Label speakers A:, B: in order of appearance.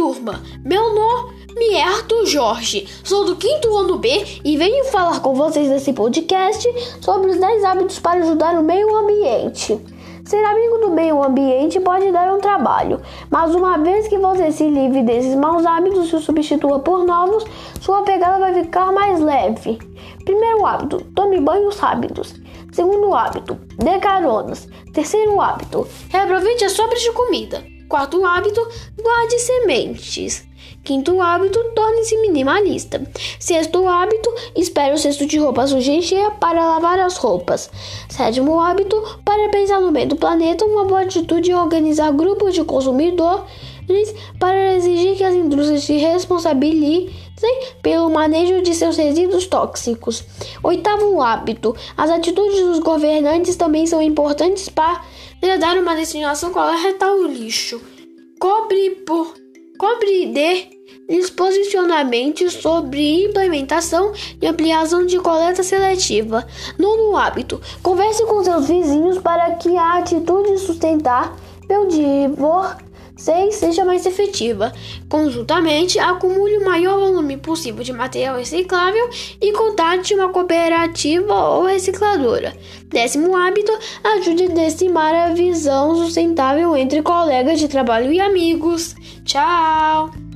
A: turma, meu nome é Arthur Jorge, sou do quinto ano B e venho falar com vocês nesse podcast sobre os 10 hábitos para ajudar o meio ambiente. Ser amigo do meio ambiente pode dar um trabalho, mas uma vez que você se livre desses maus hábitos e os substitua por novos, sua pegada vai ficar mais leve. Primeiro hábito: tome banhos rápidos. Segundo hábito: dê caronas. Terceiro hábito: reaproveite as sobras de comida. Quarto hábito: guarde sementes. Quinto hábito: torne-se minimalista. Sexto hábito: espere o cesto de roupa suja e cheia para lavar as roupas. Sétimo hábito: para pensar no bem do planeta, uma boa atitude é organizar grupos de consumidores para exigir que as indústrias se responsabilizem pelo manejo de seus resíduos tóxicos. Oitavo hábito: as atitudes dos governantes também são importantes para dar uma destinação correta ao lixo. Cobre por compreender posicionamentos sobre implementação e ampliação de coleta seletiva. Nono hábito: converse com seus vizinhos para que a atitude sustentável de vocês seja mais efetiva. Conjuntamente, acumule o maior volume possível de material reciclável e contate uma cooperativa ou recicladora. Décimo hábito: ajude a decimar a visão sustentável entre colegas de trabalho e amigos. Tchau!